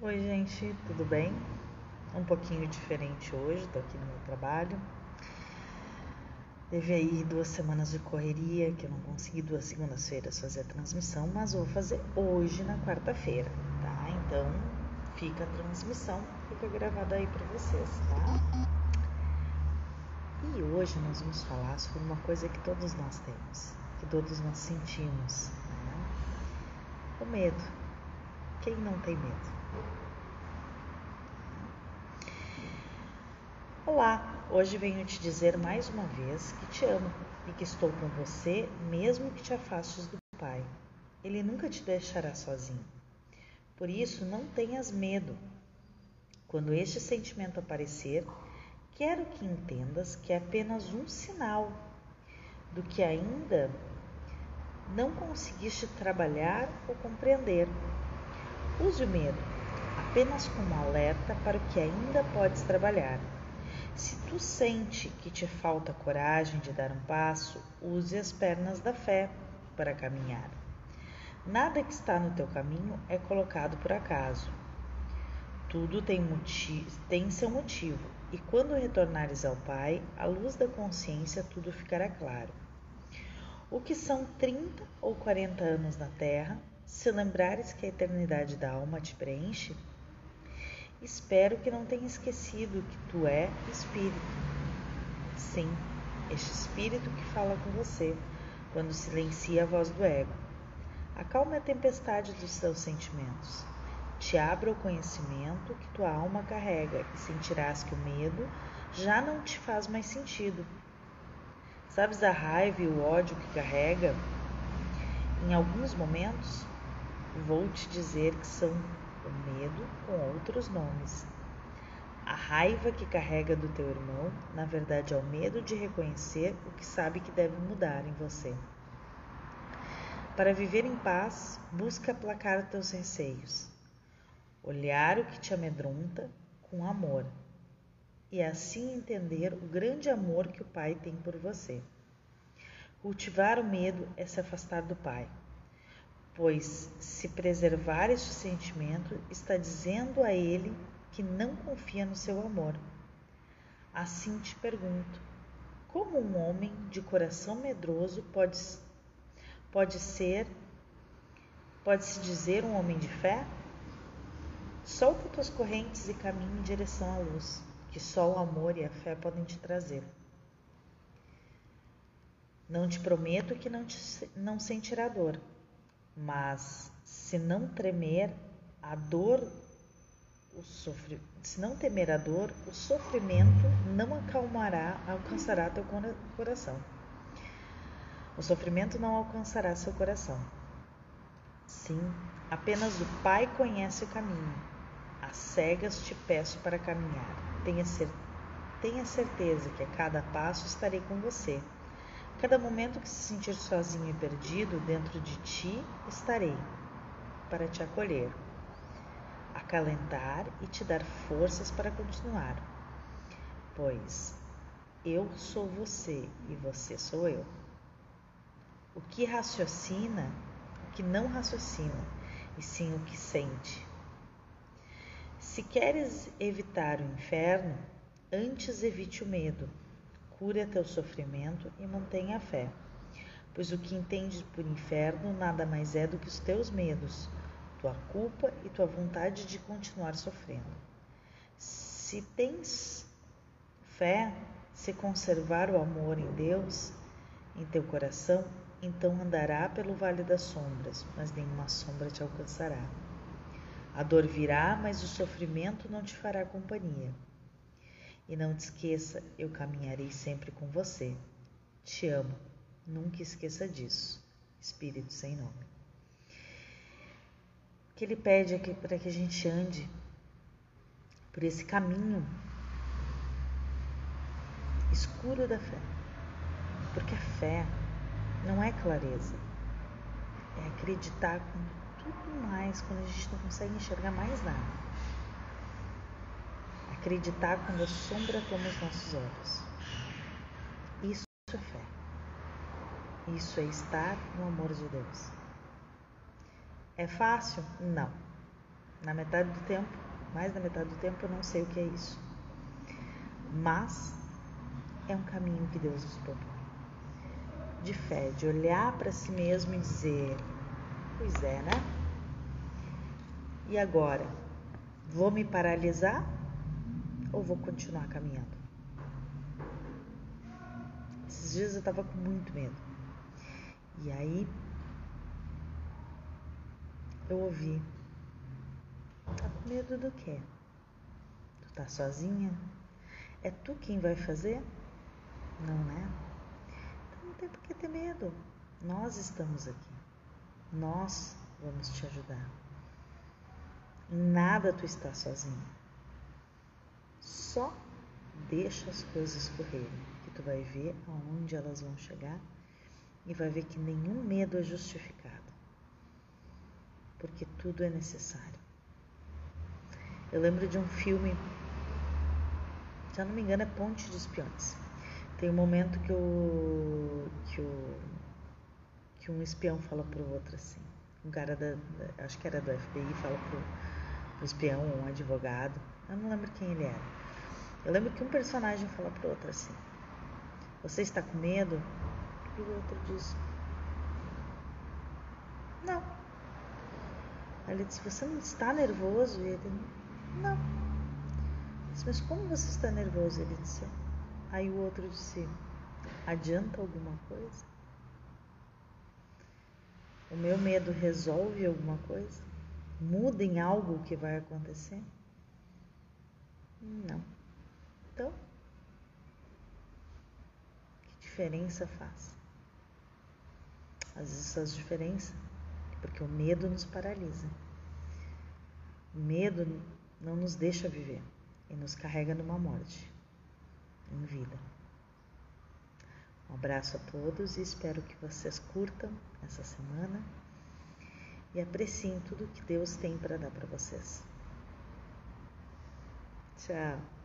Oi, gente, tudo bem? Um pouquinho diferente hoje, tô aqui no meu trabalho. Teve aí duas semanas de correria que eu não consegui duas segundas-feiras fazer a transmissão, mas vou fazer hoje na quarta-feira, tá? Então fica a transmissão, fica gravada aí para vocês, tá? E hoje nós vamos falar sobre uma coisa que todos nós temos, que todos nós sentimos, né? O medo. Quem não tem medo? Olá, hoje venho te dizer mais uma vez que te amo e que estou com você mesmo que te afastes do Pai. Ele nunca te deixará sozinho. Por isso, não tenhas medo. Quando este sentimento aparecer, quero que entendas que é apenas um sinal do que ainda não conseguiste trabalhar ou compreender. Use o medo apenas como alerta para o que ainda podes trabalhar se tu sente que te falta coragem de dar um passo, use as pernas da fé para caminhar. Nada que está no teu caminho é colocado por acaso. Tudo tem, motivo, tem seu motivo, e quando retornares ao Pai, à luz da consciência, tudo ficará claro. O que são 30 ou 40 anos na Terra, se lembrares que a eternidade da alma te preenche, Espero que não tenha esquecido que tu é espírito. Sim, este espírito que fala com você quando silencia a voz do ego. Acalme a tempestade dos teus sentimentos. Te abra o conhecimento que tua alma carrega e sentirás que o medo já não te faz mais sentido. Sabes a raiva e o ódio que carrega? Em alguns momentos, vou te dizer que são o medo com outros nomes. A raiva que carrega do teu irmão, na verdade, é o medo de reconhecer o que sabe que deve mudar em você. Para viver em paz, busca aplacar teus receios, olhar o que te amedronta com amor e assim entender o grande amor que o Pai tem por você. Cultivar o medo é se afastar do Pai pois se preservar este sentimento está dizendo a ele que não confia no seu amor. Assim te pergunto: como um homem de coração medroso pode, pode ser, pode se dizer um homem de fé? Solta tuas correntes e caminhe em direção à luz, que só o amor e a fé podem te trazer. Não te prometo que não, te, não sentirá dor, mas se não tremer a dor, o se não temer a dor, o sofrimento não acalmará, alcançará teu coração. O sofrimento não alcançará seu coração. Sim, apenas o Pai conhece o caminho. As cegas te peço para caminhar. Tenha, cer tenha certeza que a cada passo estarei com você Cada momento que se sentir sozinho e perdido dentro de ti, estarei para te acolher, acalentar e te dar forças para continuar. Pois eu sou você e você sou eu. O que raciocina, o que não raciocina, e sim o que sente. Se queres evitar o inferno, antes evite o medo cura teu sofrimento e mantenha a fé. Pois o que entendes por inferno nada mais é do que os teus medos, tua culpa e tua vontade de continuar sofrendo. Se tens fé, se conservar o amor em Deus em teu coração, então andará pelo vale das sombras, mas nenhuma sombra te alcançará. A dor virá, mas o sofrimento não te fará companhia. E não te esqueça, eu caminharei sempre com você. Te amo, nunca esqueça disso. Espírito sem nome. O que ele pede é para que a gente ande por esse caminho escuro da fé. Porque a fé não é clareza, é acreditar com tudo mais quando a gente não consegue enxergar mais nada acreditar quando a sombra toma os nossos olhos. Isso é fé. Isso é estar no amor de Deus. É fácil? Não. Na metade do tempo, mais da metade do tempo, eu não sei o que é isso. Mas é um caminho que Deus nos propõe. De fé, de olhar para si mesmo e dizer: Pois é, né? E agora? Vou me paralisar ou vou continuar caminhando? Esses dias eu estava com muito medo. E aí eu ouvi. Tá com medo do quê? Tu tá sozinha? É tu quem vai fazer? Não, né? Então não tem por que ter medo. Nós estamos aqui. Nós vamos te ajudar. Em nada tu está sozinho. Só deixa as coisas correrem, que tu vai ver aonde elas vão chegar e vai ver que nenhum medo é justificado, porque tudo é necessário. Eu lembro de um filme, se eu não me engano, é Ponte de Espiões. Tem um momento que o que o que um espião fala pro outro assim, um cara da, acho que era do FBI fala pro espião, um advogado, eu não lembro quem ele era. Eu lembro que um personagem fala pro outro assim: Você está com medo? E o outro diz: Não. Aí ele disse: Você não está nervoso? E ele: Não. Eu disse, Mas como você está nervoso? Ele disse: Aí o outro disse: Adianta alguma coisa? O meu medo resolve alguma coisa? Muda em algo que vai acontecer? Não. Então, que diferença faz? Às vezes faz diferença porque o medo nos paralisa. O medo não nos deixa viver e nos carrega numa morte em vida. Um abraço a todos e espero que vocês curtam essa semana e apreciem tudo que Deus tem para dar para vocês. Tchau.